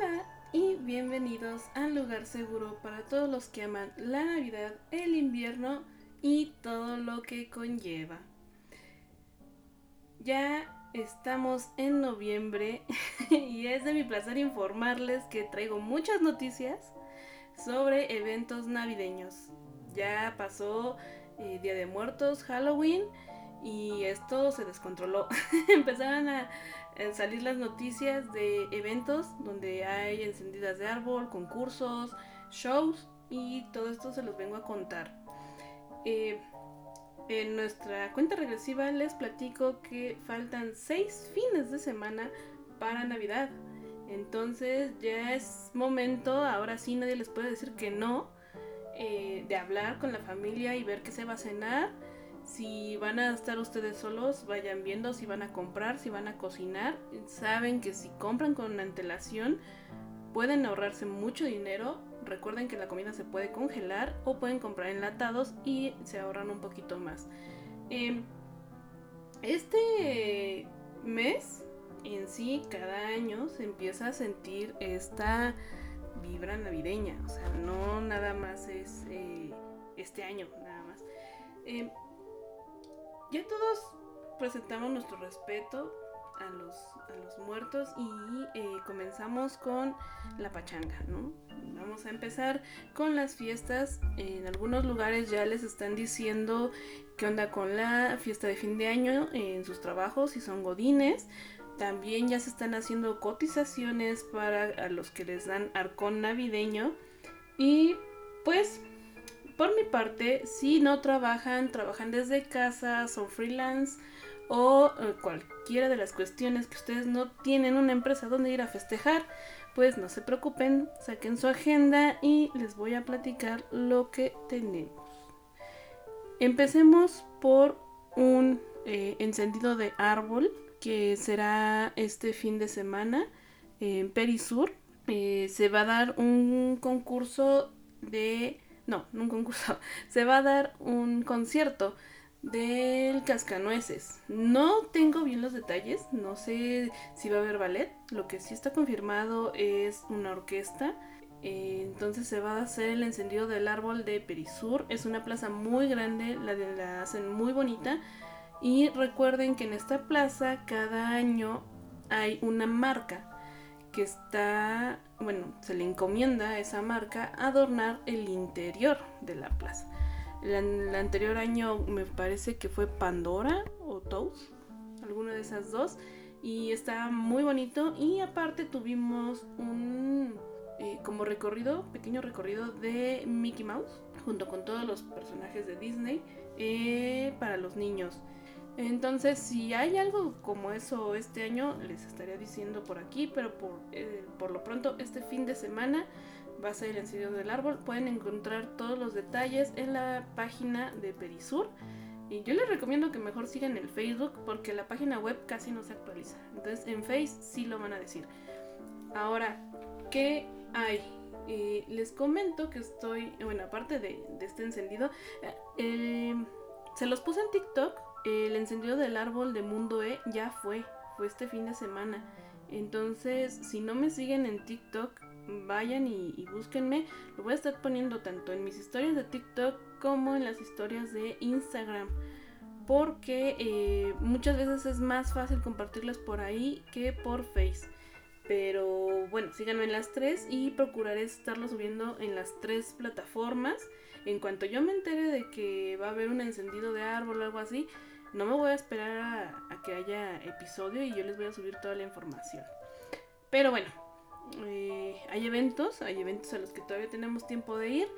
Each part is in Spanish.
Hola y bienvenidos al lugar seguro para todos los que aman la Navidad, el invierno y todo lo que conlleva. Ya estamos en noviembre y es de mi placer informarles que traigo muchas noticias sobre eventos navideños. Ya pasó eh, Día de Muertos, Halloween y esto se descontroló. Empezaron a, salir las noticias de eventos donde hay encendidas de árbol, concursos, shows y todo esto se los vengo a contar. Eh, en nuestra cuenta regresiva les platico que faltan seis fines de semana para Navidad. Entonces ya es momento, ahora sí nadie les puede decir que no, eh, de hablar con la familia y ver qué se va a cenar si van a estar ustedes solos, vayan viendo si van a comprar, si van a cocinar. Saben que si compran con antelación, pueden ahorrarse mucho dinero. Recuerden que la comida se puede congelar o pueden comprar enlatados y se ahorran un poquito más. Em, este mes en sí, cada año se empieza a sentir esta vibra navideña. O sea, no nada más es eh, este año, nada más. Em, ya todos presentamos nuestro respeto a los, a los muertos y eh, comenzamos con la pachanga, ¿no? Vamos a empezar con las fiestas. En algunos lugares ya les están diciendo qué onda con la fiesta de fin de año en sus trabajos, si son godines. También ya se están haciendo cotizaciones para los que les dan arcón navideño. Y pues por mi parte, si no trabajan, trabajan desde casa, son freelance o eh, cualquiera de las cuestiones que ustedes no tienen una empresa donde ir a festejar, pues no se preocupen, saquen su agenda y les voy a platicar lo que tenemos. Empecemos por un eh, encendido de árbol que será este fin de semana en Perisur. Eh, se va a dar un concurso de no, un concurso, se va a dar un concierto del Cascanueces. No tengo bien los detalles, no sé si va a haber ballet, lo que sí está confirmado es una orquesta. Eh, entonces se va a hacer el encendido del árbol de Perisur. Es una plaza muy grande, la, de, la hacen muy bonita. Y recuerden que en esta plaza cada año hay una marca que está, bueno, se le encomienda a esa marca adornar el interior de la plaza. El, anterior año me parece que fue Pandora o Toast, alguna de esas dos, y está muy bonito. Y aparte tuvimos un eh, como recorrido, pequeño recorrido de Mickey Mouse, junto con todos los personajes de Disney eh, para los niños. Entonces, si hay algo como eso este año, les estaría diciendo por aquí, pero por, eh, por lo pronto este fin de semana va a ser el encendido del árbol. Pueden encontrar todos los detalles en la página de Perisur. Y yo les recomiendo que mejor sigan el Facebook porque la página web casi no se actualiza. Entonces en Face sí lo van a decir. Ahora, ¿qué hay? Eh, les comento que estoy, bueno, aparte de, este encendido, eh, se los puse en TikTok el encendido del árbol de Mundo E ya fue, fue este fin de semana. Entonces, si no me siguen en TikTok, vayan y, búsquenme. Lo voy a estar poniendo tanto en mis historias de TikTok como en las historias de Instagram. Porque eh, muchas veces es más fácil compartirlas por ahí que por Face. Pero bueno, síganme en las tres y procuraré estarlo subiendo en las tres plataformas. En cuanto yo me entere de que va a haber un encendido de árbol o algo así, no me voy a esperar a, que haya episodio y yo les voy a subir toda la información. Pero bueno, eh, hay eventos, hay eventos a los que todavía tenemos tiempo de ir.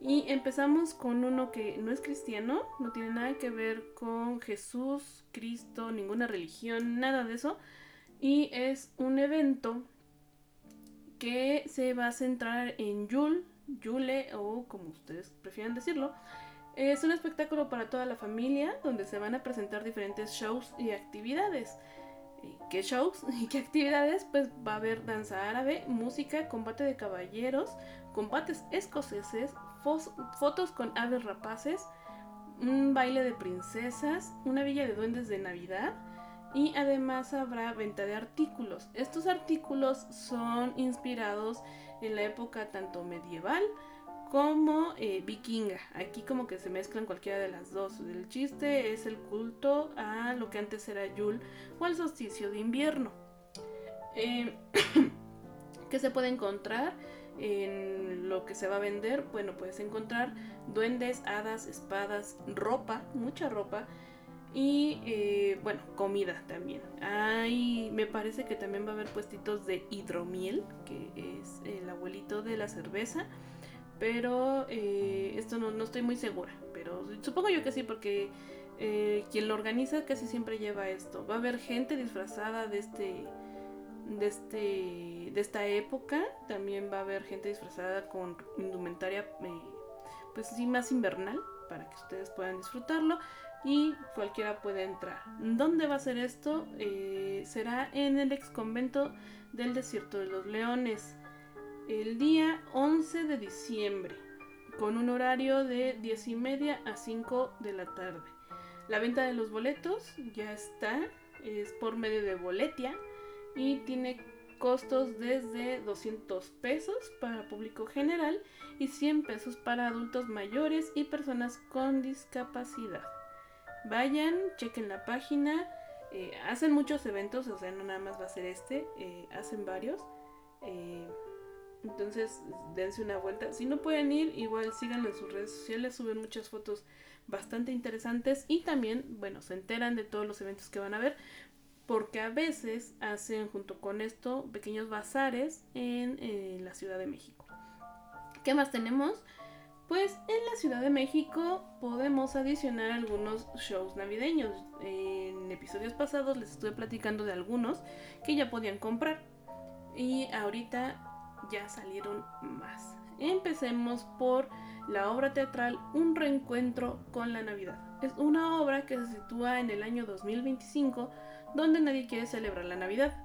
Y empezamos con uno que no es cristiano, no tiene nada que ver con Jesús, Cristo, ninguna religión, nada de eso. Y es un evento que se va a centrar en Yule, Yule o como ustedes prefieran decirlo, es un espectáculo para toda la familia donde se van a presentar diferentes shows y actividades. ¿Qué shows y qué actividades? Pues va a haber danza árabe, música, combate de caballeros, combates escoceses, fotos con aves rapaces, un baile de princesas, una villa de duendes de Navidad, y además habrá venta de artículos. Estos artículos son inspirados en la época tanto medieval como eh, vikinga. Aquí como que se mezclan cualquiera de las dos. El chiste es el culto a lo que antes era Yule o al solsticio de invierno. Eh, ¿Qué se puede encontrar en lo que se va a vender? Bueno, puedes encontrar duendes, hadas, espadas, ropa, mucha ropa. Y eh, bueno, comida también. Hay, me parece que también va a haber puestitos de hidromiel, que es el abuelito de la cerveza. Pero eh, esto no, estoy muy segura. Pero supongo yo que sí, porque eh, quien lo organiza casi siempre lleva esto. Va a haber gente disfrazada de este. De, este, de esta época también va a haber gente disfrazada con indumentaria eh, pues sí más invernal para que ustedes puedan disfrutarlo y cualquiera puede entrar. ¿Dónde va a ser esto? será en el ex convento del desierto de los leones el día 11 de diciembre, con un horario de 10 y media a 5 de la tarde. La venta de los boletos ya está, es por medio de Boletia y tiene costos desde 200 pesos para público general y 100 pesos para adultos mayores y personas con discapacidad. Vayan, chequen la página, eh, hacen muchos eventos, o sea, no nada más va a ser este, eh, hacen varios. Eh, entonces, dense una vuelta. Si no pueden ir, igual síganlo en sus redes sociales, suben muchas fotos bastante interesantes y también, bueno, se enteran de todos los eventos que van a ver, porque a veces hacen junto con esto pequeños bazares en, la Ciudad de México. ¿Qué más tenemos? Pues en la Ciudad de México podemos adicionar algunos shows navideños. En episodios pasados les estuve platicando de algunos que ya podían comprar. Y ahorita ya salieron más. Empecemos por la obra teatral Un reencuentro con la Navidad. Es una obra que se sitúa en el año 2025 donde nadie quiere celebrar la Navidad,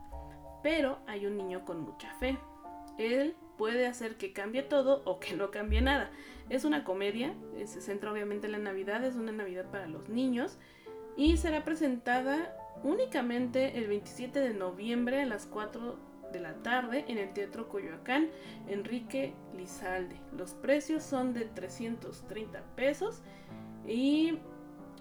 pero hay un niño con mucha fe. Él puede hacer que cambie todo o que no cambie nada. Es una comedia, eh, se centra obviamente en la Navidad, es una Navidad para los niños y será presentada únicamente el 27 de noviembre a las 4 de la tarde en el Teatro Coyoacán Enrique Lizalde. Los precios son de 330 pesos y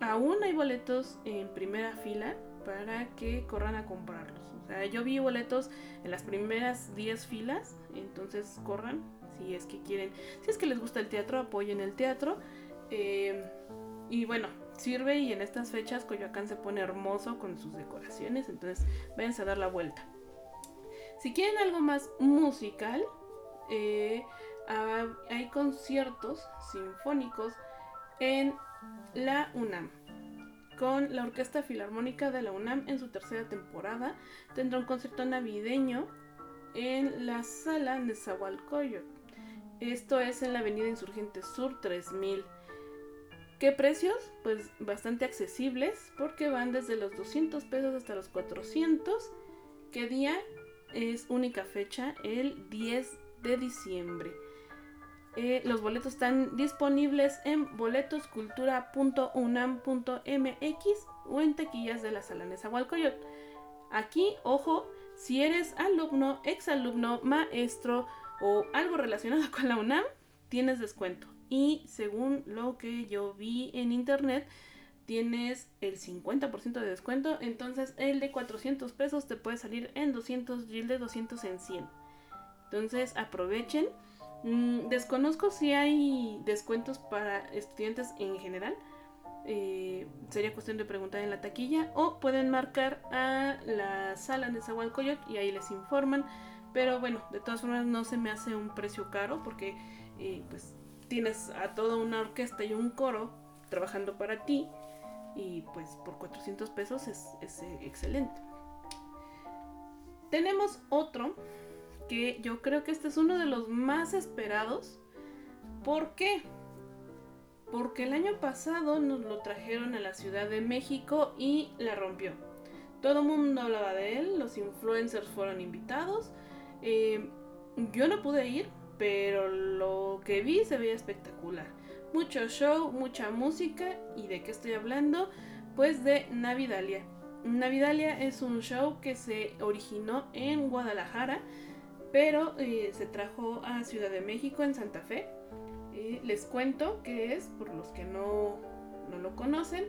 aún hay boletos en primera fila para que corran a comprarlos. O sea, yo vi boletos en las primeras 10 filas, entonces corran si es que quieren, si es que les gusta el teatro, apoyen el teatro. Eh, y bueno, sirve y en estas fechas Coyoacán se pone hermoso con sus decoraciones, entonces váyanse a dar la vuelta. Si quieren algo más musical, eh, hay conciertos sinfónicos en la UNAM. Con la Orquesta Filarmónica de la UNAM en su tercera temporada, tendrá un concierto navideño en la sala de. Esto es en la Avenida Insurgente Sur 3000. ¿Qué precios? Pues bastante accesibles porque van desde los 200 pesos hasta los 400. ¿Qué día? Es única fecha, el 10 de diciembre. Eh, los boletos están disponibles en boletoscultura.unam.mx o en taquillas de la sala Nezahualcóyotl. Aquí, ojo, si eres alumno, exalumno, maestro o algo relacionado con la UNAM, tienes descuento. Y según lo que yo vi en internet, tienes el 50% de descuento, entonces el de 400 pesos te puede salir en 200 y el de 200 en 100. Entonces aprovechen. Mm, desconozco si hay descuentos para estudiantes en general. Eh, sería cuestión de preguntar en la taquilla o pueden marcar a la sala de Zahualcoyot y ahí les informan. Pero bueno, de todas formas no se me hace un precio caro porque eh, pues tienes a toda una orquesta y un coro trabajando para ti y pues por 400 pesos es, eh, excelente. Tenemos otro que yo creo que este es uno de los más esperados. ¿Por qué? Porque el año pasado nos lo trajeron a la Ciudad de México y la rompió. Todo el mundo hablaba de él, los influencers fueron invitados. Eh, yo no pude ir, pero lo que vi se veía espectacular mucho show, mucha música. ¿Y de qué estoy hablando? Pues de Navidalia. Navidalia es un show que se originó en Guadalajara, pero eh, se trajo a Ciudad de México en Santa Fe. Eh, les cuento qué es, por los que no, no lo conocen.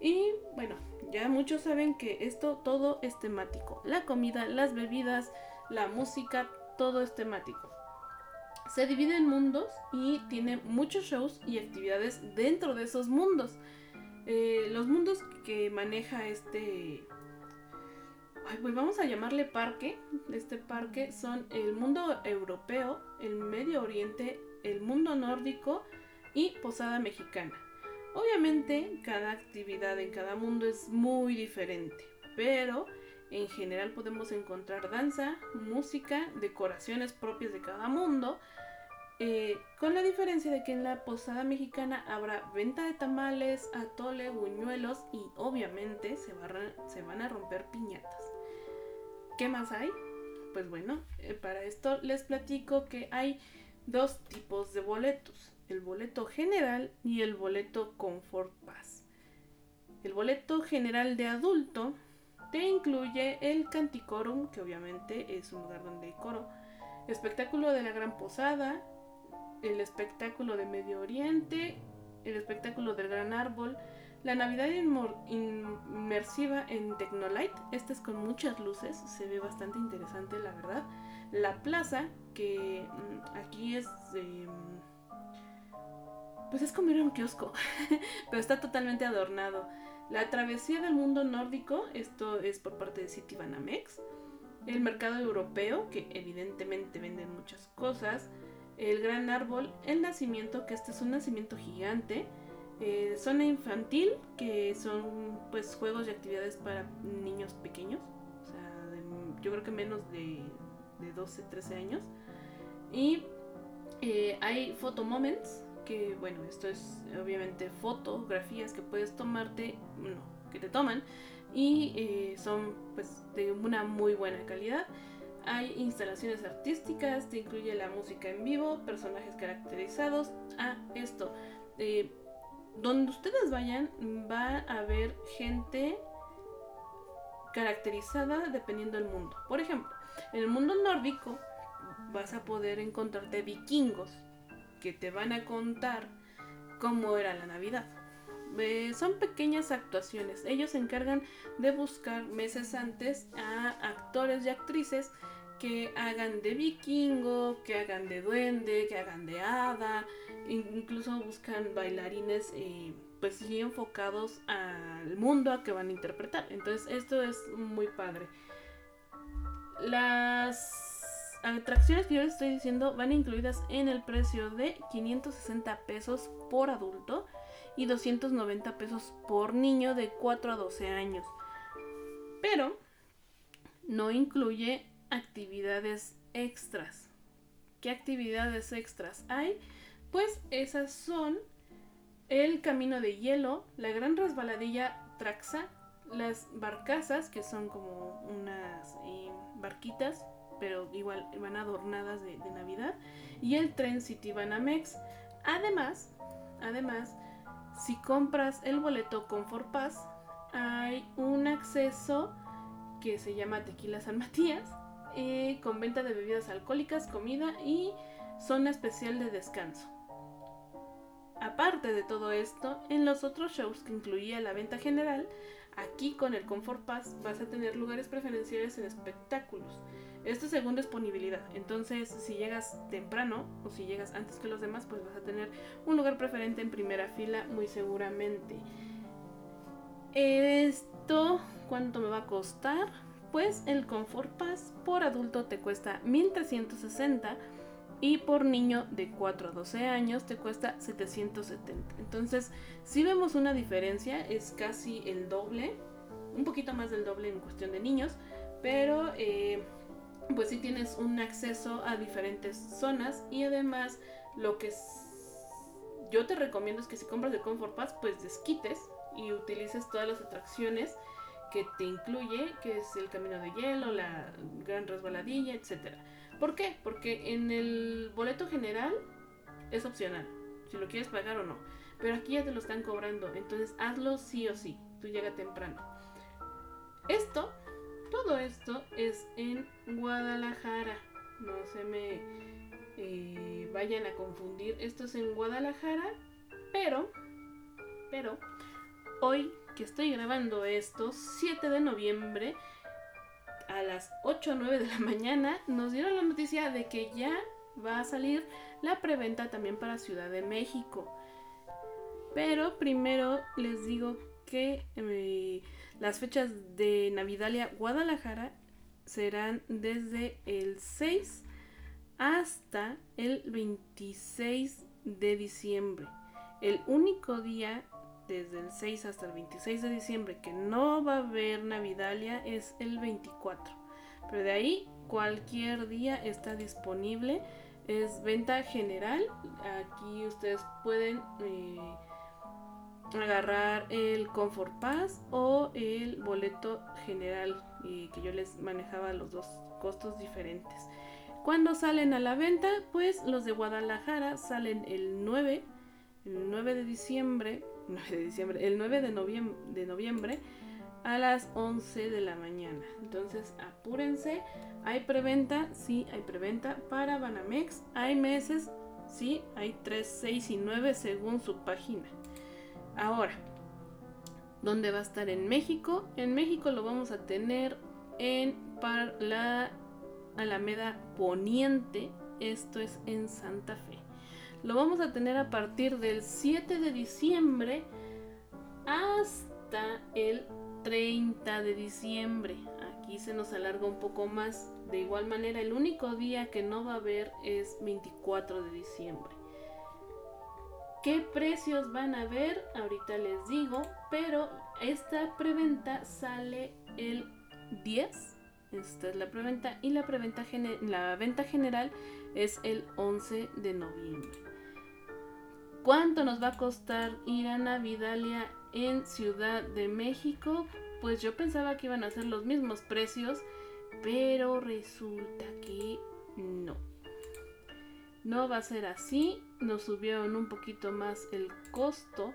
Y bueno, ya muchos saben que esto todo es temático. La comida, las bebidas, la música, todo es temático. Se divide en mundos y tiene muchos shows y actividades dentro de esos mundos. Eh, los mundos que maneja este... pues vamos a llamarle parque. Este parque son el mundo europeo, el Medio Oriente, el mundo nórdico y Posada Mexicana. Obviamente cada actividad en cada mundo es muy diferente, pero en general podemos encontrar danza, música, decoraciones propias de cada mundo, eh, con la diferencia de que en la posada mexicana habrá venta de tamales, atole, buñuelos y obviamente se, van a romper piñatas. ¿Qué más hay? Pues bueno, eh, para esto les platico que hay dos tipos de boletos el boleto general y el boleto Comfort Pass. El boleto general de adulto te incluye el Canticorum, que obviamente es un lugar donde hay coro, espectáculo de la Gran Posada, el espectáculo de Medio Oriente, el espectáculo del Gran Árbol, la Navidad inmersiva en Tecnolite, esta es con muchas luces, se ve bastante interesante la verdad. La plaza, que mm, aquí es... Em, pues es como ir a un kiosco, pero está totalmente adornado. La travesía del mundo nórdico, esto es por parte de City Banamex. El mercado europeo, que evidentemente venden muchas cosas. El gran árbol, el nacimiento, que este es un nacimiento gigante. Eh, zona infantil, que son pues juegos y actividades para niños pequeños. O sea, yo creo que menos de, de 12, 13 años. Y eh, hay photo moments, que bueno, esto es obviamente fotografías que puedes tomarte, no, que te toman y eh, son pues de una muy buena calidad. Hay instalaciones artísticas, te incluye la música en vivo, personajes caracterizados. Ah, esto, eh, donde ustedes vayan va a haber gente caracterizada dependiendo del mundo. Por ejemplo, en el mundo nórdico vas a poder encontrarte vikingos, que te van a contar cómo era la Navidad. Eh, son pequeñas actuaciones. Ellos se encargan de buscar meses antes a actores y actrices que hagan de vikingo, que hagan de duende, que hagan de hada. Incluso buscan bailarines eh, pues sí enfocados al mundo a que van a interpretar. Entonces esto es muy padre. Las atracciones que yo les estoy diciendo van incluidas en el precio de 560 pesos por adulto y 290 pesos por niño de 4 a 12 años. Pero no incluye actividades extras. ¿Qué actividades extras hay? Pues esas son el camino de hielo, la gran resbaladilla Traxa, las barcazas, que son como unas eh, barquitas pero igual van adornadas de, Navidad. Y el tren City Banamex. Además, además, si compras el boleto Comfort Pass, hay un acceso que se llama Tequila San Matías, eh, con venta de bebidas alcohólicas, comida y zona especial de descanso. Aparte de todo esto, en los otros shows que incluía la venta general, aquí con el Comfort Pass vas a tener lugares preferenciales en espectáculos. Esto es según disponibilidad. Entonces, si llegas temprano o si llegas antes que los demás, pues vas a tener un lugar preferente en primera fila muy seguramente. Esto, ¿cuánto me va a costar? Pues el Comfort Pass por adulto te cuesta 1360 y por niño de 4 a 12 años te cuesta 770. Entonces, si vemos una diferencia, es casi el doble, un poquito más del doble en cuestión de niños, pero eh, pues si tienes un acceso a diferentes zonas y además lo que yo te recomiendo es que si compras el Comfort Pass pues desquites y utilices todas las atracciones que te incluye, que es el camino de hielo, la gran resbaladilla, etc. ¿Por qué? Porque en el boleto general es opcional, si lo quieres pagar o no. Pero aquí ya te lo están cobrando, entonces hazlo sí o sí, tú llega temprano. Esto, todo esto es en Guadalajara. No se me eh, vayan a confundir. Esto es en Guadalajara, pero, pero, hoy que estoy grabando esto, 7 de noviembre, a las 8 o 9 de la mañana, nos dieron la noticia de que ya va a salir la preventa también para Ciudad de México. Pero primero les digo que eh, las fechas de Navidalia Guadalajara serán desde el 6 hasta el 26 de diciembre. El único día desde el 6 hasta el 26 de diciembre que no va a haber Navidalia es el 24. Pero de ahí cualquier día está disponible. Es venta general. Aquí ustedes pueden eh, agarrar el Comfort Pass o el boleto general y que yo les manejaba los dos costos diferentes. Cuando salen a la venta, pues los de Guadalajara salen el 9, el 9 de diciembre, 9 de diciembre, el 9 de noviembre, de noviembre a las 11 de la mañana. Entonces, apúrense. Hay preventa, sí, hay preventa para Banamex. Hay meses, sí, hay 3, 6 y 9 según su página. Ahora, ¿dónde va a estar en México? En México lo vamos a tener en para la Alameda Poniente, esto es en Santa Fe. Lo vamos a tener a partir del 7 de diciembre hasta el 30 de diciembre. Aquí se nos alarga un poco más. De igual manera, el único día que no va a haber es 24 de diciembre. ¿Qué precios van a ver? Ahorita les digo, pero esta preventa sale el 10 esta es la preventa y la venta general es el 11 de noviembre. ¿Cuánto nos va a costar ir a Navidalia en Ciudad de México? Pues yo pensaba que iban a ser los mismos precios, pero resulta que no. No va a ser así, nos subieron un poquito más el costo.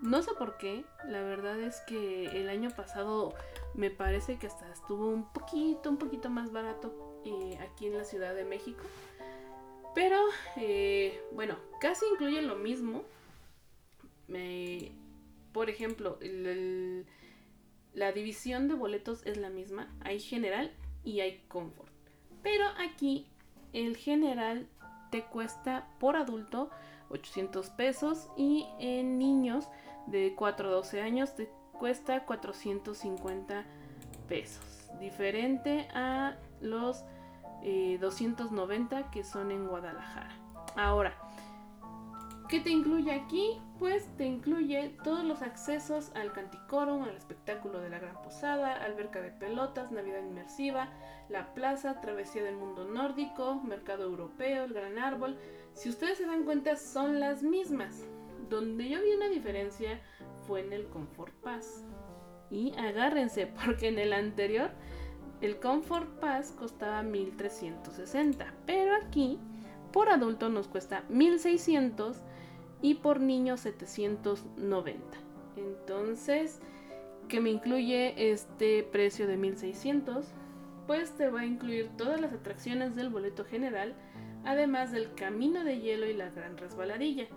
No sé por qué, la verdad es que el año pasado me parece que hasta estuvo un poquito, un poquito más barato eh, aquí en la Ciudad de México. Pero, eh, bueno, casi incluye lo mismo. por ejemplo, la división de boletos es la misma. Hay general y hay confort. Pero aquí el general te cuesta por adulto 800 pesos y en niños de 4 a 12 años te cuesta 450 pesos. Diferente a los 290 eh, que son en Guadalajara. Ahora, ¿qué te incluye aquí? Pues te incluye todos los accesos al Canticorum, al espectáculo de la Gran Posada, alberca de pelotas, Navidad inmersiva, la plaza, travesía del mundo nórdico, mercado europeo, el gran árbol. Si ustedes se dan cuenta, son las mismas. Donde yo vi una diferencia fue en el Comfort Pass. Y agárrense, porque en el anterior el Comfort Pass costaba 1360, pero aquí por adulto nos cuesta 1600 y por niño 790. Entonces, que me incluye este precio de 1600, pues te va a incluir todas las atracciones del boleto general, además del camino de hielo y la gran resbaladilla.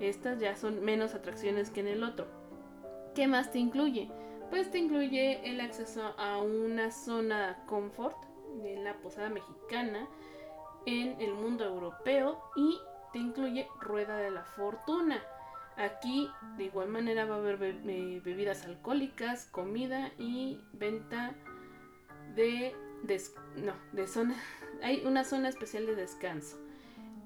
Estas ya son menos atracciones que en el otro. ¿Qué más te incluye? Pues te incluye el acceso a una zona confort de la posada mexicana en el mundo europeo y te incluye rueda de la fortuna. Aquí de igual manera va a haber bebidas alcohólicas, comida y venta de, no, de zona. Hay una zona especial de descanso.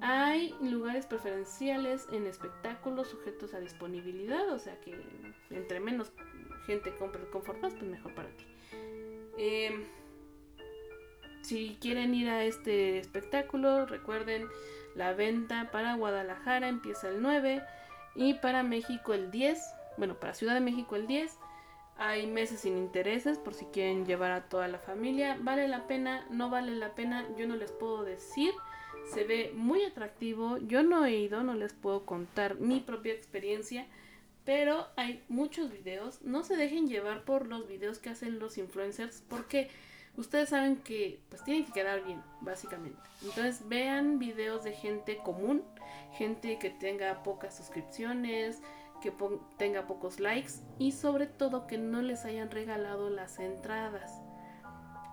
Hay lugares preferenciales en espectáculos sujetos a disponibilidad, o sea que entre menos gente compre Comfort pues mejor para ti. Em, si quieren ir a este espectáculo, recuerden la venta para Guadalajara empieza el 9 y para México el 10. Bueno, para Ciudad de México el 10. Hay meses sin intereses por si quieren llevar a toda la familia. ¿Vale la pena? ¿No vale la pena? Yo no les puedo decir. Se ve muy atractivo. Yo no he ido, no les puedo contar mi propia experiencia. Pero hay muchos videos. No se dejen llevar por los videos que hacen los influencers porque ustedes saben que pues tienen que quedar bien, básicamente. Entonces vean videos de gente común, gente que tenga pocas suscripciones, que tenga pocos likes y sobre todo que no les hayan regalado las entradas.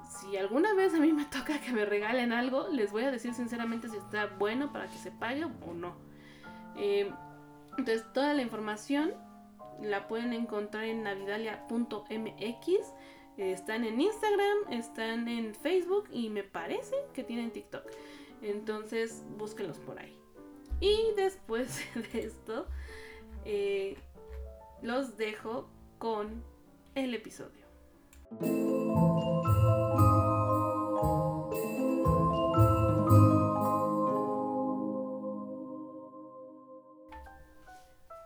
Si alguna vez a mí me toca que me regalen algo, les voy a decir sinceramente si está bueno para que se pague o no. Eh, entonces toda la información la pueden encontrar en navidalia.mx están en Instagram, están en Facebook y me parece que tienen TikTok. Entonces búsquenlos por ahí. Y después de esto, eh, los dejo con el episodio.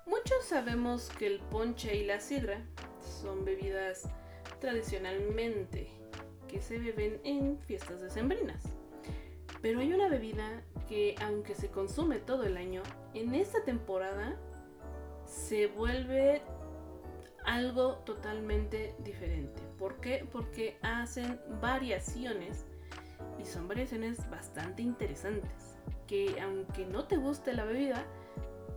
Muchos sabemos que el ponche y la sidra son bebidas tradicionalmente que se beben en fiestas decembrinas. Pero hay una bebida que aunque se consume todo el año, en esta temporada se vuelve algo totalmente diferente. ¿Por qué? Porque hacen variaciones y son variaciones bastante interesantes. Que aunque no te guste la bebida,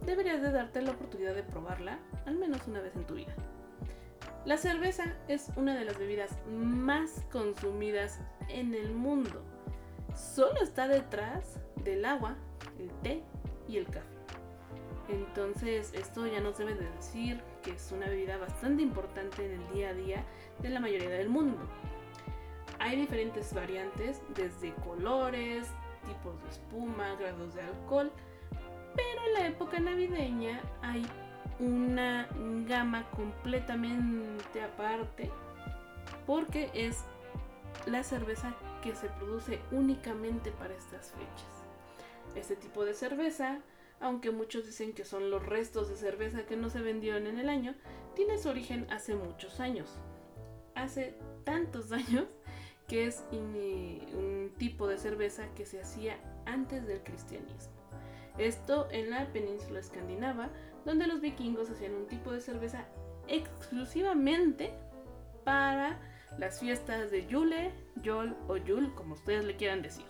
deberías de darte la oportunidad de probarla al menos una vez en tu vida. La cerveza es una de las bebidas más consumidas en el mundo. Solo está detrás del agua, el té y el café. Entonces esto ya nos debe de decir que es una bebida bastante importante en el día a día de la mayoría del mundo. Hay diferentes variantes, desde colores, tipos de espuma, grados de alcohol, pero en la época navideña hay una gama completamente aparte porque es la cerveza que se produce únicamente para estas fechas. Este tipo de cerveza, aunque muchos dicen que son los restos de cerveza que no se vendieron en el año, tiene su origen hace muchos años. Hace tantos años que es un tipo de cerveza que se hacía antes del cristianismo. Esto en la península escandinava, donde los vikingos hacían un tipo de cerveza exclusivamente para las fiestas de Yule, Yol o Yul, como ustedes le quieran decir.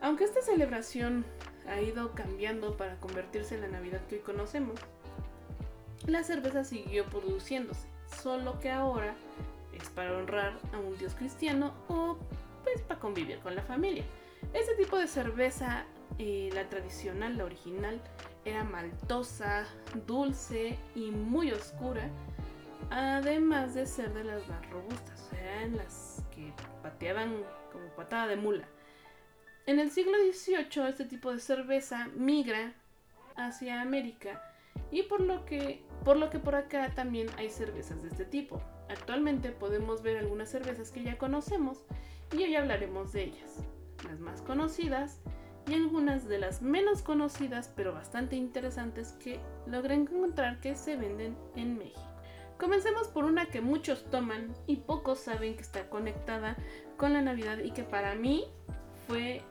Aunque esta celebración ha ido cambiando para convertirse en la Navidad que hoy conocemos, la cerveza siguió produciéndose, solo que ahora es para honrar a un dios cristiano o pues para convivir con la familia. Este tipo de cerveza, la tradicional, la original, era maltosa, dulce y muy oscura, además de ser de las más robustas, eran las que pateaban como patada de mula. En el siglo XVIII este tipo de cerveza migra hacia América y por lo que por lo que por acá también hay cervezas de este tipo. Actualmente podemos ver algunas cervezas que ya conocemos y hoy hablaremos de ellas. Las más conocidas y algunas de las menos conocidas pero bastante interesantes que logré encontrar que se venden en México. Comencemos por una que muchos toman y pocos saben que está conectada con la Navidad y que para mí fue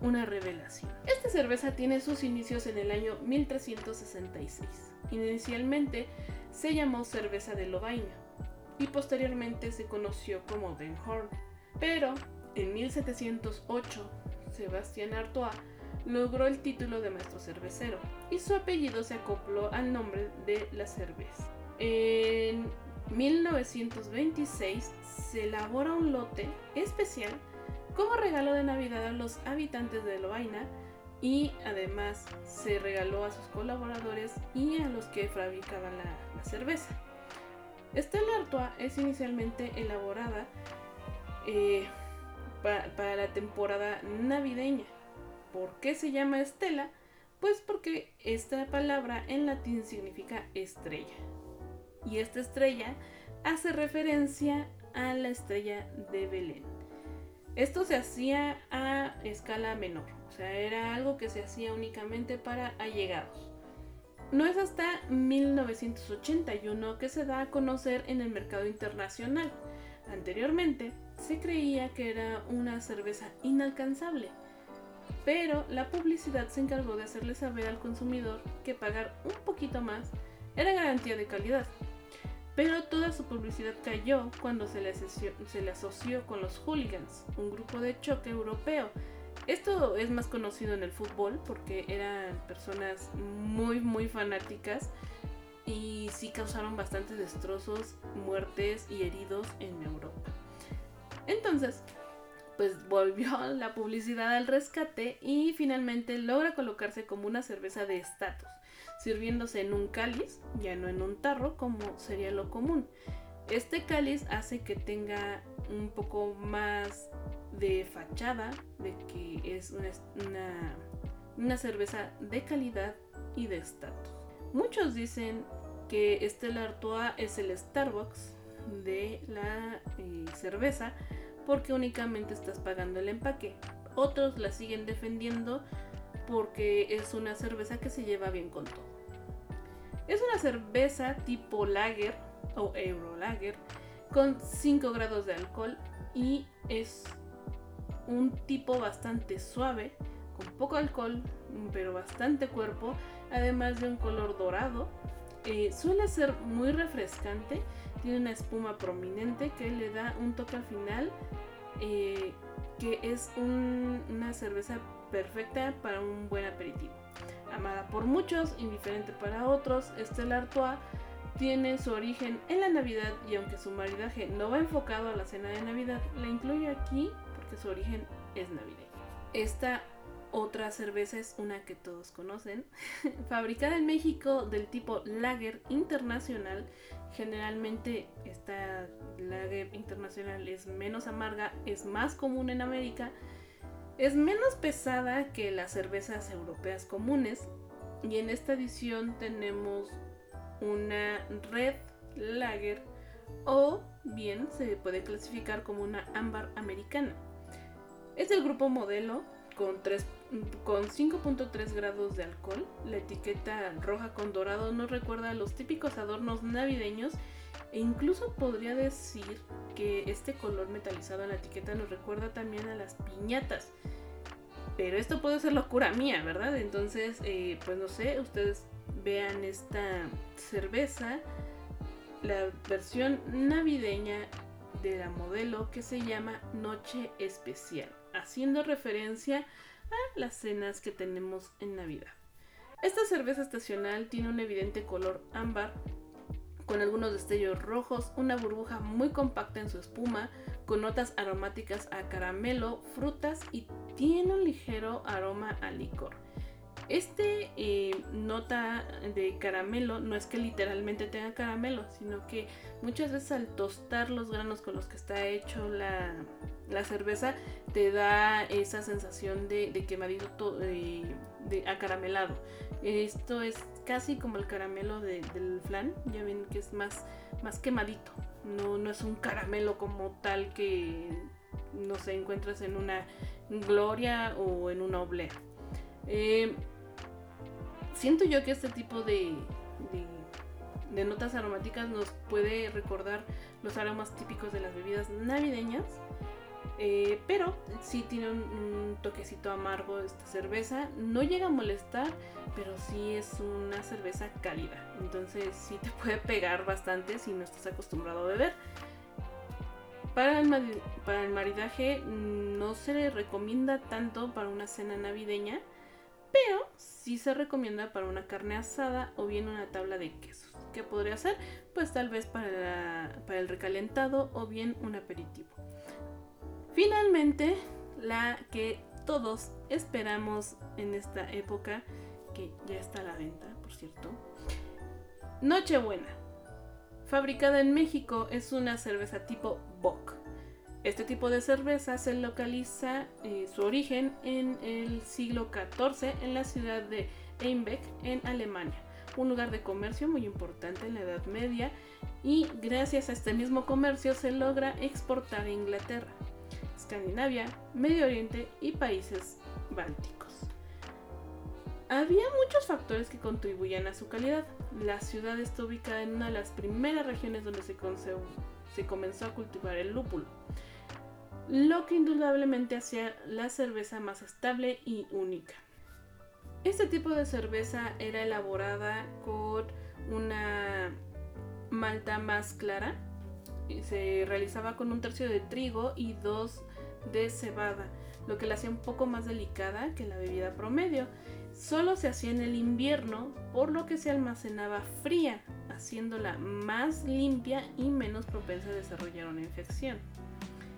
una revelación. Esta cerveza tiene sus inicios en el año 1366. Inicialmente se llamó cerveza de Lovaina y posteriormente se conoció como Den Horn, pero en 1708 Sebastián Artois logró el título de maestro cervecero y su apellido se acopló al nombre de la cerveza. En 1926 se elabora un lote especial como regalo de Navidad a los habitantes de Loaina y además se regaló a sus colaboradores y a los que fabricaban la, cerveza. Stella Artois es inicialmente elaborada eh, para, la temporada navideña. ¿Por qué se llama Estela? Pues porque esta palabra en latín significa estrella. Y esta estrella hace referencia a la estrella de Belén. Esto se hacía a escala menor, o sea, era algo que se hacía únicamente para allegados. No es hasta 1981 que se da a conocer en el mercado internacional. Anteriormente, se creía que era una cerveza inalcanzable. pero la publicidad se encargó de hacerle saber al consumidor que pagar un poquito más era garantía de calidad. Pero toda su publicidad cayó cuando se le, asoció, con los hooligans, un grupo de choque europeo. Esto es más conocido en el fútbol porque eran personas muy muy fanáticas y sí causaron bastantes destrozos, muertes y heridos en Europa. Entonces, pues volvió la publicidad al rescate y finalmente logra colocarse como una cerveza de estatus, sirviéndose en un cáliz, ya no en un tarro como sería lo común. Este cáliz hace que tenga un poco más de fachada de que es una, una, cerveza de calidad y de estatus. Muchos dicen que Stella Artois es el Starbucks de la eh, cerveza porque únicamente estás pagando el empaque. Otros la siguen defendiendo porque es una cerveza que se lleva bien con todo. Es una cerveza tipo lager o euro lager con 5 grados de alcohol y es un tipo bastante suave, con poco alcohol, pero bastante cuerpo, además de un color dorado. Eh, suele ser muy refrescante tiene una espuma prominente que le da un toque al final eh, que es una cerveza perfecta para un buen aperitivo. Amada por muchos, indiferente para otros, Stella Artois tiene su origen en la Navidad y aunque su maridaje no va enfocado a la cena de Navidad, la incluye aquí porque su origen es navideño. Esta otra cerveza es una que todos conocen, fabricada en México del tipo Lager Internacional. Generalmente esta Lager Internacional es menos amarga, es más común en América, es menos pesada que las cervezas europeas comunes y en esta edición tenemos una Red Lager o bien se puede clasificar como una ámbar americana. Es del grupo modelo con, con 5.3 grados de alcohol. La etiqueta roja con dorado nos recuerda a los típicos adornos navideños e incluso podría decir que este color metalizado en la etiqueta nos recuerda también a las piñatas. Pero esto puede ser locura mía, ¿verdad? Entonces, eh, pues no sé, ustedes vean esta cerveza, la versión navideña de la modelo que se llama Noche Especial haciendo referencia a las cenas que tenemos en Navidad. Esta cerveza estacional tiene un evidente color ámbar con algunos destellos rojos, una burbuja muy compacta en su espuma, con notas aromáticas a caramelo, frutas y tiene un ligero aroma a licor. Este eh, nota de caramelo no es que literalmente tenga caramelo, sino que muchas veces al tostar los granos con los que está hecho la, cerveza te da esa sensación de, quemadito de, acaramelado. Esto es casi como el caramelo del flan, ya ven que es más, más quemadito, no, no es un caramelo como tal que no se encuentras en una gloria o en una oblea. Eh, siento yo que este tipo de, de, notas aromáticas nos puede recordar los aromas típicos de las bebidas navideñas. Eh, pero sí tiene un, toquecito amargo esta cerveza. No llega a molestar, pero sí es una cerveza cálida. Entonces sí te puede pegar bastante si no estás acostumbrado a beber. Para el, para el maridaje no se le recomienda tanto para una cena navideña pero sí se recomienda para una carne asada o bien una tabla de quesos. ¿Qué podría ser? Pues tal vez para, para el recalentado o bien un aperitivo. Finalmente, la que todos esperamos en esta época, que ya está a la venta, por cierto. Nochebuena. Fabricada en México, es una cerveza tipo Bock este tipo de cerveza se localiza eh, su origen en el siglo XIV en la ciudad de Einbeck, en Alemania, un lugar de comercio muy importante en la Edad Media y gracias a este mismo comercio se logra exportar a Inglaterra, Escandinavia, Medio Oriente y países bálticos. Había muchos factores que contribuían a su calidad. La ciudad está ubicada en una de las primeras regiones donde se, comenzó a cultivar el lúpulo. lo que indudablemente hacía la cerveza más estable y única. Este tipo de cerveza era elaborada con una malta más clara y se realizaba con un tercio de trigo y dos de cebada, lo que la hacía un poco más delicada que la bebida promedio. Solo se hacía en el invierno, por lo que se almacenaba fría, haciéndola más limpia y menos propensa a desarrollar una infección.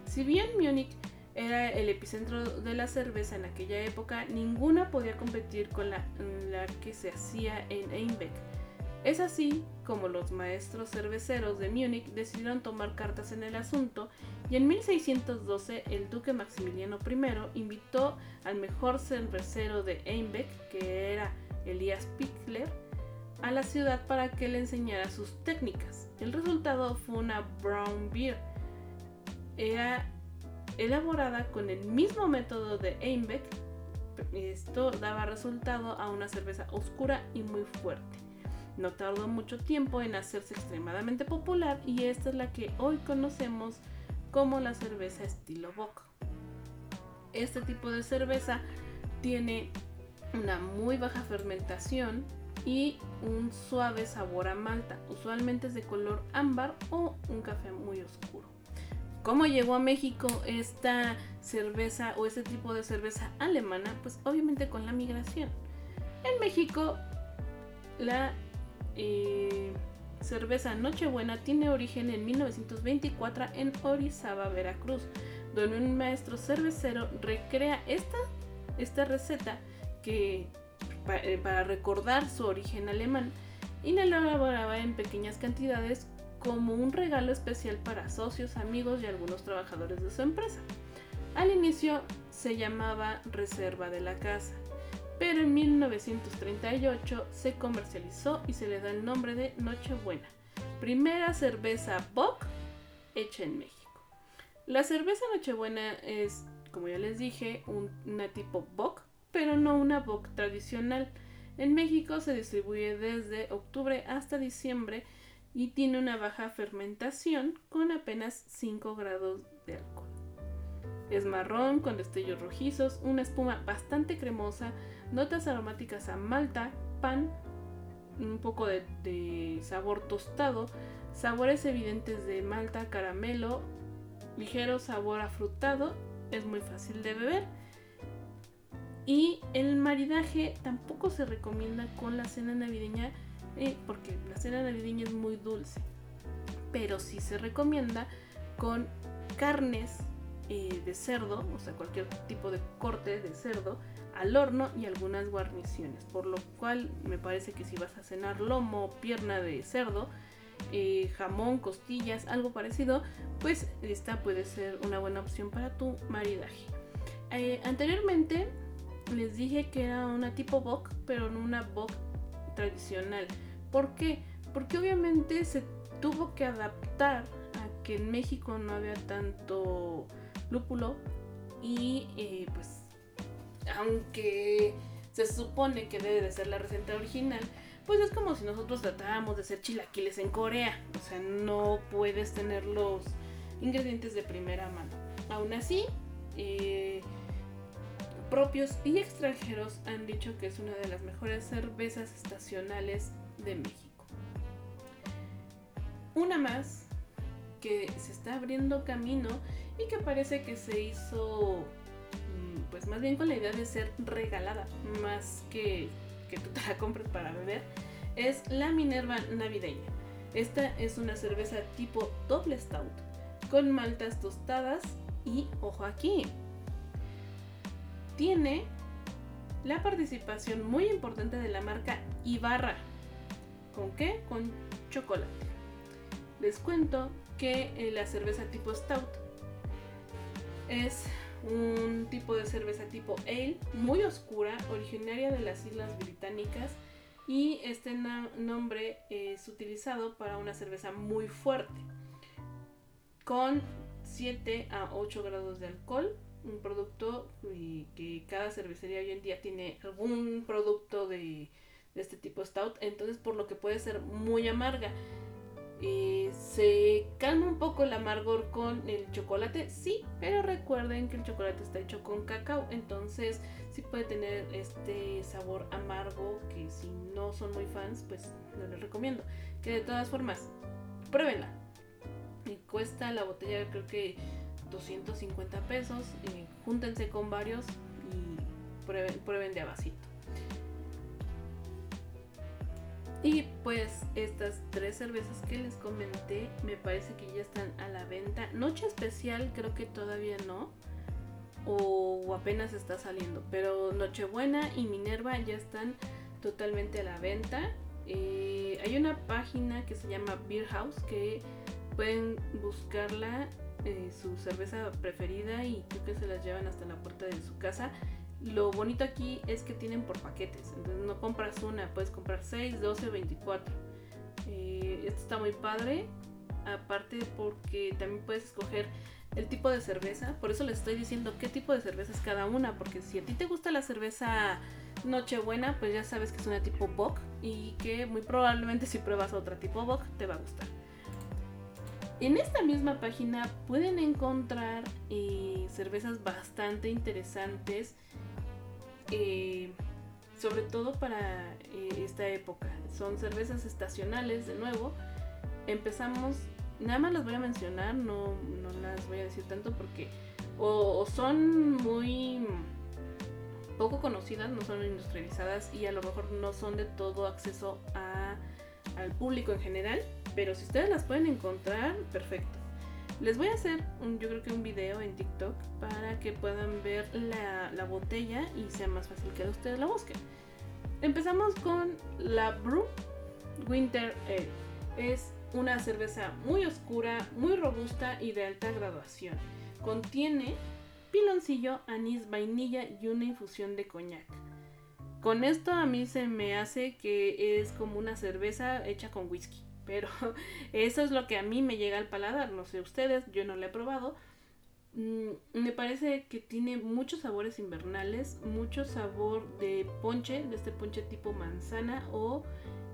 Si bien Múnich era el epicentro de la cerveza en aquella época, ninguna podía competir con la, que se hacía en Einbeck. Es así como los maestros cerveceros de Múnich decidieron tomar cartas en el asunto y en 1612 el duque Maximiliano I invitó al mejor cervecero de Einbeck, que era Elias Pickler, a la ciudad para que le enseñara sus técnicas. El resultado fue una brown beer. Era elaborada con el mismo método de Einbeck. Esto daba resultado a una cerveza oscura y muy fuerte. No tardó mucho tiempo en hacerse extremadamente popular y esta es la que hoy conocemos como la cerveza estilo Bock. Este tipo de cerveza tiene una muy baja fermentación y un suave sabor a malta, usualmente es de color ámbar o un café muy oscuro. ¿Cómo llegó a México esta cerveza o este tipo de cerveza alemana? Pues obviamente con la migración. En México la eh, cerveza Nochebuena tiene origen en 1924 en Orizaba, Veracruz, donde un maestro cervecero recrea esta, esta receta que eh, para recordar su origen alemán y la elaboraba en pequeñas cantidades como un regalo especial para socios, amigos y algunos trabajadores de su empresa. Al inicio se llamaba Reserva de la Casa, pero en 1938 se comercializó y se le da el nombre de Nochebuena, primera cerveza Bock hecha en México. La cerveza Nochebuena es, como ya les dije, una tipo Bock, pero no una Bock tradicional. En México se distribuye desde octubre hasta diciembre y tiene una baja fermentación con apenas 5 grados de alcohol. Es marrón con destellos rojizos, una espuma bastante cremosa, notas aromáticas a malta, pan, un poco de, sabor tostado, sabores evidentes de malta, caramelo, ligero sabor afrutado, es muy fácil de beber. Y el maridaje tampoco se recomienda con la cena navideña eh, porque la cena navideña es muy dulce. Pero sí se recomienda con carnes eh, de cerdo, o sea, cualquier tipo de corte de cerdo, al horno y algunas guarniciones. Por lo cual me parece que si vas a cenar lomo, pierna de cerdo, eh, jamón, costillas, algo parecido, pues esta puede ser una buena opción para tu maridaje. anteriormente les dije que era una tipo bock, pero no una bock tradicional. ¿Por qué? Porque obviamente se tuvo que adaptar a que en México no había tanto lúpulo y eh, pues aunque se supone que debe de ser la receta original, pues es como si nosotros tratáramos de hacer chilaquiles en Corea. O sea, no puedes tener los ingredientes de primera mano. Aún así, eh, propios y extranjeros han dicho que es una de las mejores cervezas estacionales de México. Una más que se está abriendo camino y que parece que se hizo pues más bien con la idea de ser regalada más que que tú te la compres para beber es la Minerva navideña. Esta es una cerveza tipo doble stout con maltas tostadas y ojo aquí, tiene la participación muy importante de la marca Ibarra. ¿Con qué? Con chocolate. Les cuento que eh, la cerveza tipo Stout es un tipo de cerveza tipo ale muy oscura, originaria de las Islas Británicas y este nombre es utilizado para una cerveza muy fuerte con 7 a 8 grados de alcohol un producto y que cada cervecería hoy en día tiene algún producto de, este tipo stout, entonces por lo que puede ser muy amarga. Eh, se calma un poco el amargor con el chocolate, sí, pero recuerden que el chocolate está hecho con cacao, entonces sí puede tener este sabor amargo que si no son muy fans, pues no les recomiendo. Que de todas formas, pruébenla. Y cuesta la botella creo que 250 pesos. Júntense con varios y prueben, prueben de abasito. Y pues estas tres cervezas que les comenté me parece que ya están a la venta. Noche especial creo que todavía no. O apenas está saliendo. Pero Nochebuena y Minerva ya están totalmente a la venta. Eh, hay una página que se llama Beer House que pueden buscarla, eh, su cerveza preferida y creo que se las llevan hasta la puerta de su casa. Lo bonito aquí es que tienen por paquetes, entonces no compras una, puedes comprar 6, 12 o 24. esto está muy padre, aparte porque también puedes escoger el tipo de cerveza, por eso les estoy diciendo qué tipo de cerveza es cada una, porque si a ti te gusta la cerveza Nochebuena, pues ya sabes que es una tipo Bock y que muy probablemente si pruebas otra tipo Bock te va a gustar. En esta misma página pueden encontrar eh, cervezas bastante interesantes eh, sobre todo para eh, esta época. Son cervezas estacionales, de nuevo. Empezamos, nada más las voy a mencionar, no, no las voy a decir tanto porque o, son muy poco conocidas, no son industrializadas y a lo mejor no son de todo acceso al público en general, pero si ustedes las pueden encontrar, perfecto. Les voy a hacer un, yo creo que un video en TikTok para que puedan ver la, botella y sea más fácil que ustedes la busquen. Empezamos con la Brew Winter Ale. Es una cerveza muy oscura, muy robusta y de alta graduación. Contiene piloncillo, anís, vainilla y una infusión de coñac. Con esto a mí se me hace que es como una cerveza hecha con whisky. Pero eso es lo que a mí me llega al paladar. No sé ustedes, yo no lo he probado. Mm, me parece que tiene muchos sabores invernales, mucho sabor de ponche, de este ponche tipo manzana o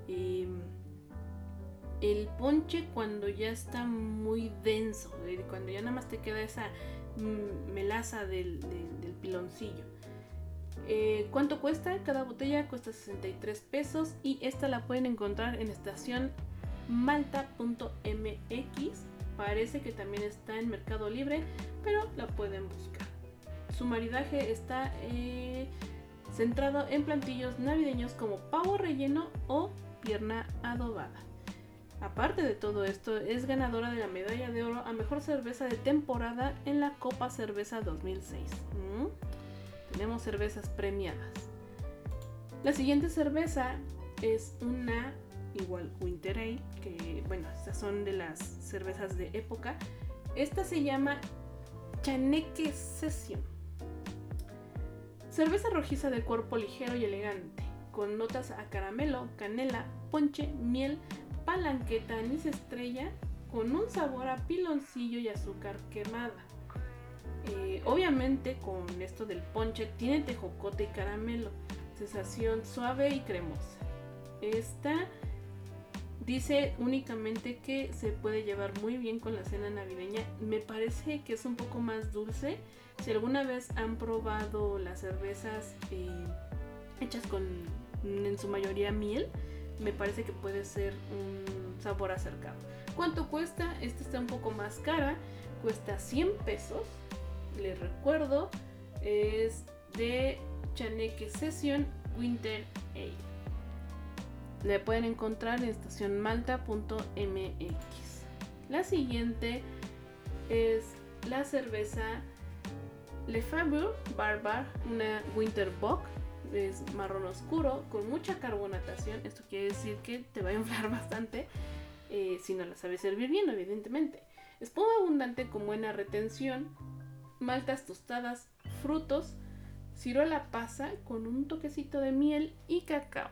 em, el ponche cuando ya está muy denso, cuando ya nada más te queda esa mm, melaza del, piloncillo. Eh, ¿Cuánto cuesta? Cada botella cuesta 63 pesos y esta la pueden encontrar en estación malta.mx. Parece que también está en Mercado Libre, pero la pueden buscar. Su maridaje está eh, centrado en plantillos navideños como pavo relleno o pierna adobada. Aparte de todo esto, es ganadora de la medalla de oro a mejor cerveza de temporada en la Copa Cerveza 2006. ¿Mm? Tenemos cervezas premiadas. La siguiente cerveza es una igual Winter Ale, que bueno, estas son de las cervezas de época. Esta se llama Chaneque Session. Cerveza rojiza de cuerpo ligero y elegante, con notas a caramelo, canela, ponche, miel, palanqueta, anís estrella, con un sabor a piloncillo y azúcar quemada. Eh, obviamente con esto del ponche tiene tejocote y caramelo, sensación suave y cremosa. Esta Dice únicamente que se puede llevar muy bien con la cena navideña. Me parece que es un poco más dulce. Si alguna vez han probado las cervezas eh, hechas con en su mayoría miel, me parece que puede ser un sabor acercado. ¿Cuánto cuesta? Esta está un poco más cara. Cuesta 100 pesos. Les recuerdo. Es de Chaneque Session Winter Ale. Le pueden encontrar en estacionmalta.mx. La siguiente es la cerveza Lefebvre Barbar, una Winter Bock. Es marrón oscuro con mucha carbonatación. Esto quiere decir que te va a inflar bastante eh, si no la sabes servir bien, evidentemente. Espuma abundante con buena retención, maltas tostadas, frutos, ciruela pasa con un toquecito de miel y cacao.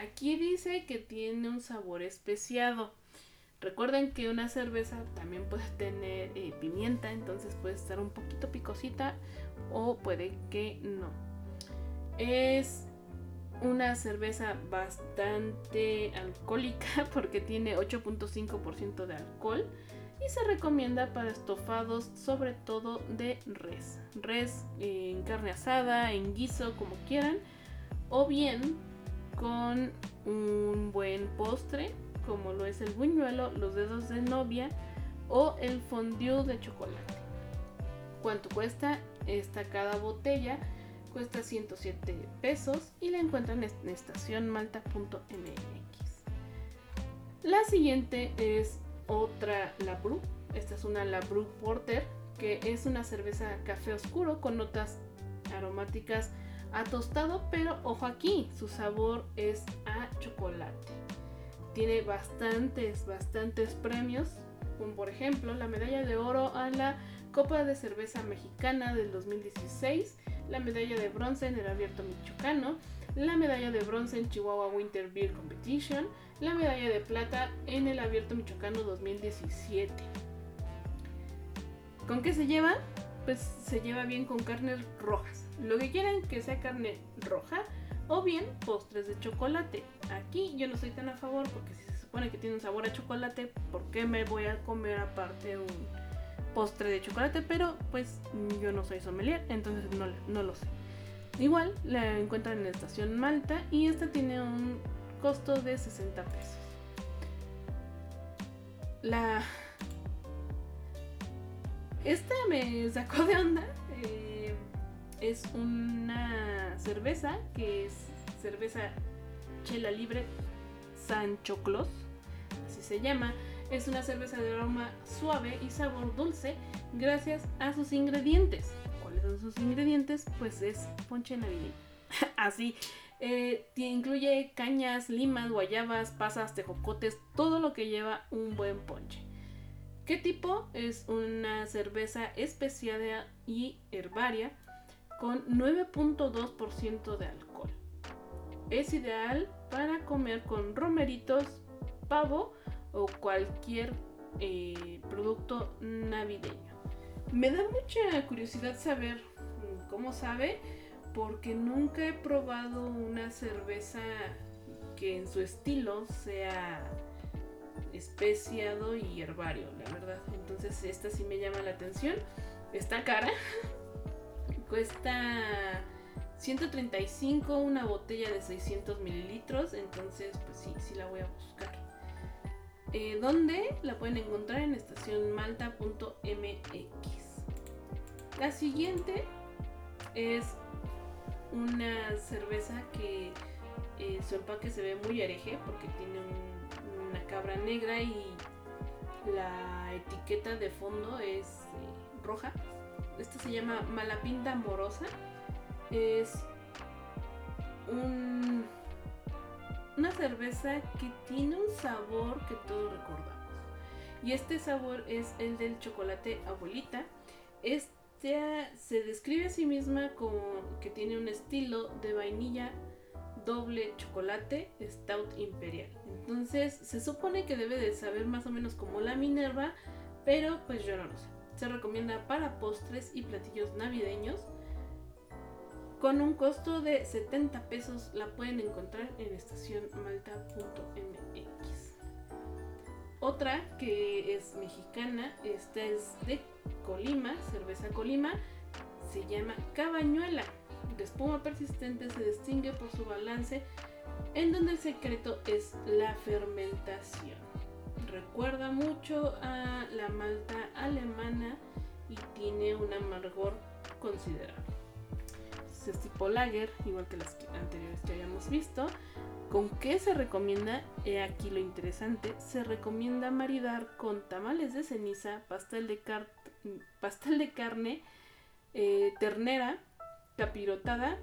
Aquí dice que tiene un sabor especiado. Recuerden que una cerveza también puede tener eh, pimienta, entonces puede estar un poquito picosita o puede que no. Es una cerveza bastante alcohólica porque tiene 8.5% de alcohol y se recomienda para estofados sobre todo de res. Res en carne asada, en guiso, como quieran. O bien con un buen postre como lo es el buñuelo, los dedos de novia o el fondue de chocolate. ¿Cuánto cuesta? Esta cada botella cuesta 107 pesos y la encuentran en estacionmalta.mx. La siguiente es otra Labru. Esta es una Labru Porter, que es una cerveza café oscuro con notas aromáticas a tostado, pero ojo aquí, su sabor es a chocolate. Tiene bastantes, bastantes premios, como por ejemplo la medalla de oro a la Copa de Cerveza Mexicana del 2016, la medalla de bronce en el Abierto Michoacano, la medalla de bronce en Chihuahua Winter Beer Competition, la medalla de plata en el Abierto Michoacano 2017. ¿Con qué se lleva? Pues se lleva bien con carnes rojas. Lo que quieran que sea carne roja o bien postres de chocolate. Aquí yo no soy tan a favor porque si se supone que tiene un sabor a chocolate, ¿por qué me voy a comer aparte un postre de chocolate? Pero pues yo no soy sommelier, entonces no, no lo sé. Igual la encuentran en la estación Malta y esta tiene un costo de 60 pesos. La... Esta me sacó de onda. Eh, es una cerveza que es cerveza chela libre Sancho Claus, así se llama. Es una cerveza de aroma suave y sabor dulce gracias a sus ingredientes son sus ingredientes, pues es ponche navideño. Así, eh, incluye cañas, limas, guayabas, pasas, tejocotes, todo lo que lleva un buen ponche. ¿Qué tipo? Es una cerveza especiada y herbaria con 9.2% de alcohol. Es ideal para comer con romeritos, pavo o cualquier eh, producto navideño. Me da mucha curiosidad saber mm, cómo sabe, porque nunca he probado una cerveza que en su estilo sea especiado y herbario, la verdad. Entonces esta sí me llama la atención. Está cara. Cuesta 135 una botella de 600 mililitros. Entonces pues sí, sí la voy a buscar. Eh, ¿Dónde? La pueden encontrar en estacionmalta.mx. La siguiente es una cerveza que eh, su empaque se ve muy hereje porque tiene una cabra negra y la etiqueta de fondo es eh, roja. Esta se llama Malapinta Amorosa. Es una cerveza que tiene un sabor que todos recordamos. Y este sabor es el del chocolate abuelita. Es se describe a sí misma como que tiene un estilo de vainilla doble chocolate stout imperial. Entonces se supone que debe de saber más o menos como la Minerva, pero pues yo no lo sé. Se recomienda para postres y platillos navideños. Con un costo de 70 pesos la pueden encontrar en estacionmalta.mx. Otra que es mexicana, esta es de Colima, cerveza Colima, se llama Cabañuela. De espuma persistente se distingue por su balance, en donde el secreto es la fermentación. Recuerda mucho a la malta alemana y tiene un amargor considerable. Es tipo lager, igual que las anteriores que habíamos visto. ¿Con qué se recomienda? He aquí lo interesante. Se recomienda maridar con tamales de ceniza, pastel de, pastel de carne, eh, ternera, capirotada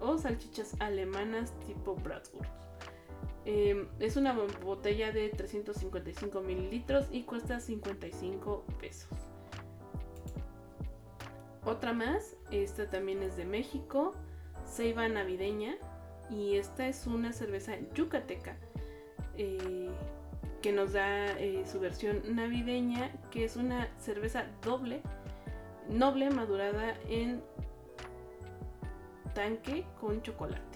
o salchichas alemanas tipo Bratwurst. Em, es una botella de 355 mililitros y cuesta 55 pesos. Otra más, esta también es de México, ceiba navideña y esta es una cerveza yucateca eh, que nos da eh, su versión navideña, que es una cerveza doble, noble, madurada en tanque con chocolate.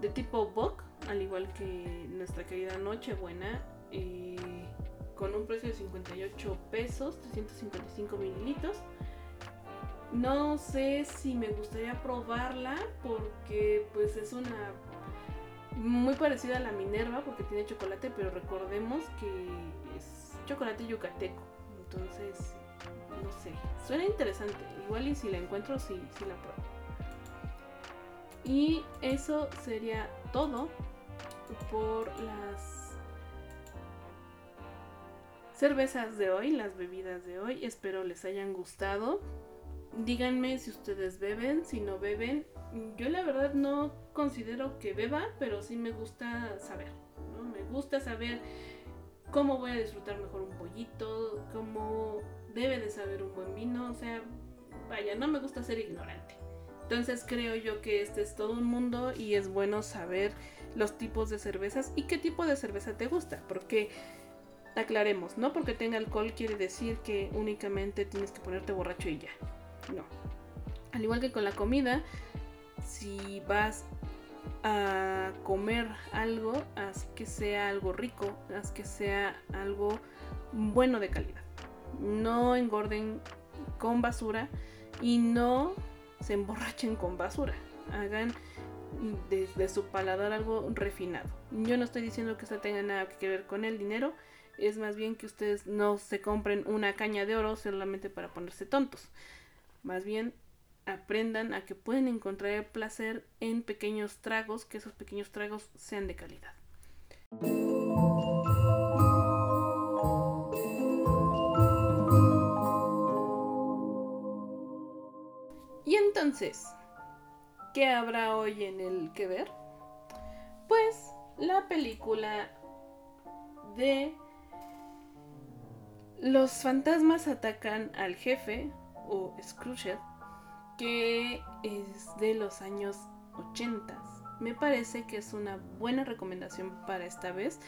De tipo Bock, al igual que nuestra querida Nochebuena, eh, con un precio de 58 pesos, 355 mililitros. No sé si me gustaría probarla porque pues es una muy parecida a la Minerva porque tiene chocolate, pero recordemos que es chocolate yucateco. Entonces, no sé, suena interesante. Igual y si la encuentro, sí, sí la pruebo. Y eso sería todo por las cervezas de hoy, las bebidas de hoy. Espero les hayan gustado. Díganme si ustedes beben, si no beben. Yo la verdad no considero que beba, pero sí me gusta saber. ¿no? Me gusta saber cómo voy a disfrutar mejor un pollito, cómo debe de saber un buen vino. O sea, vaya, no me gusta ser ignorante. Entonces creo yo que este es todo un mundo y es bueno saber los tipos de cervezas y qué tipo de cerveza te gusta. Porque aclaremos, no porque tenga alcohol quiere decir que únicamente tienes que ponerte borracho y ya. No. Al igual que con la comida, si vas a comer algo, haz que sea algo rico, haz que sea algo bueno de calidad. No engorden con basura y no se emborrachen con basura. Hagan desde su paladar algo refinado. Yo no estoy diciendo que esto tenga nada que ver con el dinero, es más bien que ustedes no se compren una caña de oro solamente para ponerse tontos. Más bien aprendan a que pueden encontrar el placer en pequeños tragos, que esos pequeños tragos sean de calidad. Entonces, ¿qué habrá hoy en el que ver? Pues la película de Los fantasmas atacan al jefe o Scrooge, que es de los años 80. Me parece que es una buena recomendación para esta vez,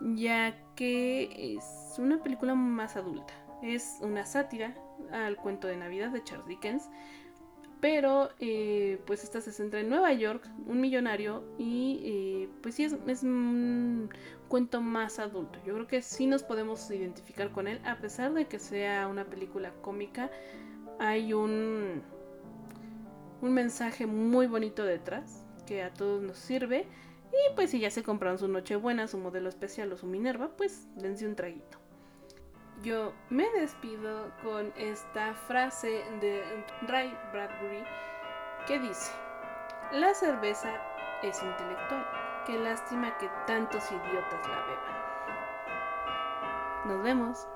ya que es una película más adulta. Es una sátira al cuento de Navidad de Charles Dickens, pero eh, pues esta se centra en Nueva York, un millonario, y eh, pues sí es, un cuento más adulto. Yo creo que sí nos podemos identificar con él, a pesar de que sea una película cómica, hay un, un mensaje muy bonito detrás que a todos nos sirve. Y pues si ya se compraron su Nochebuena, su modelo especial o su Minerva, pues dense un traguito yo me despido con esta frase de Ray Bradbury que dice, la cerveza es intelectual, qué lástima que tantos idiotas la beban. Nos vemos.